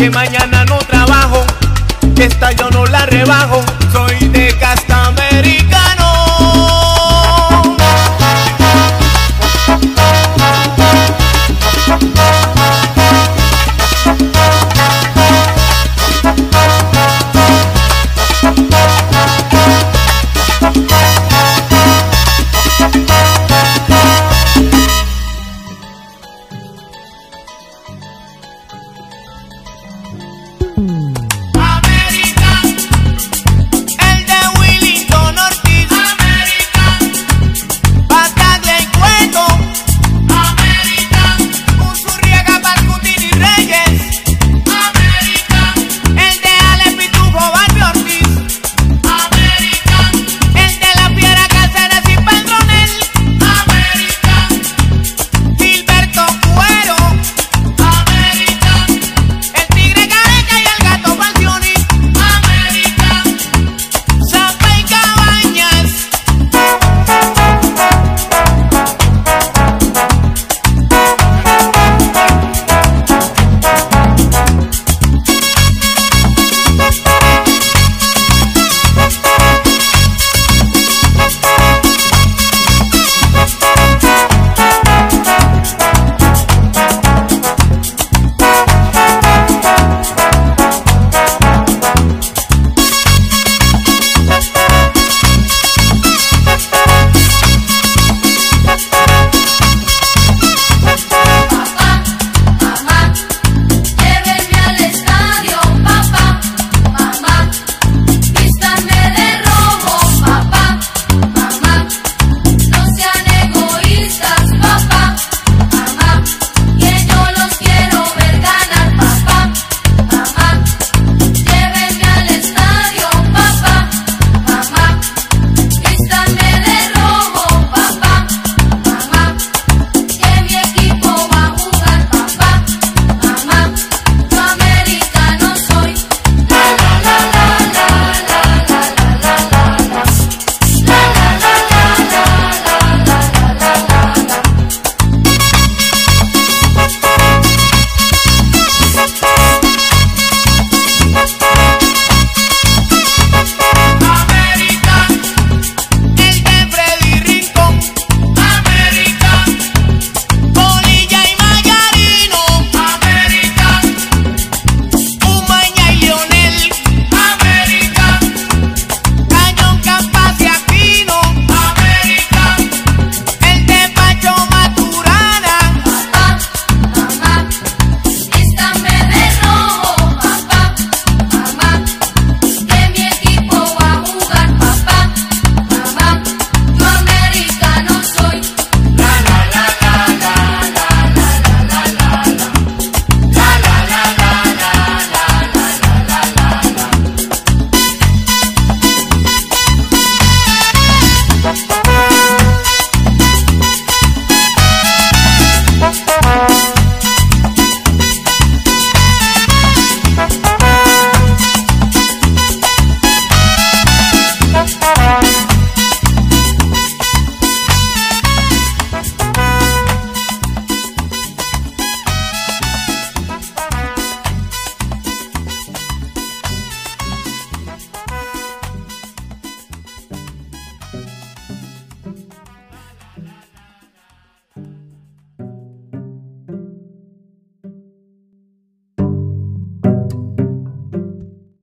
que mañana no trabajo, esta yo no la rebajo.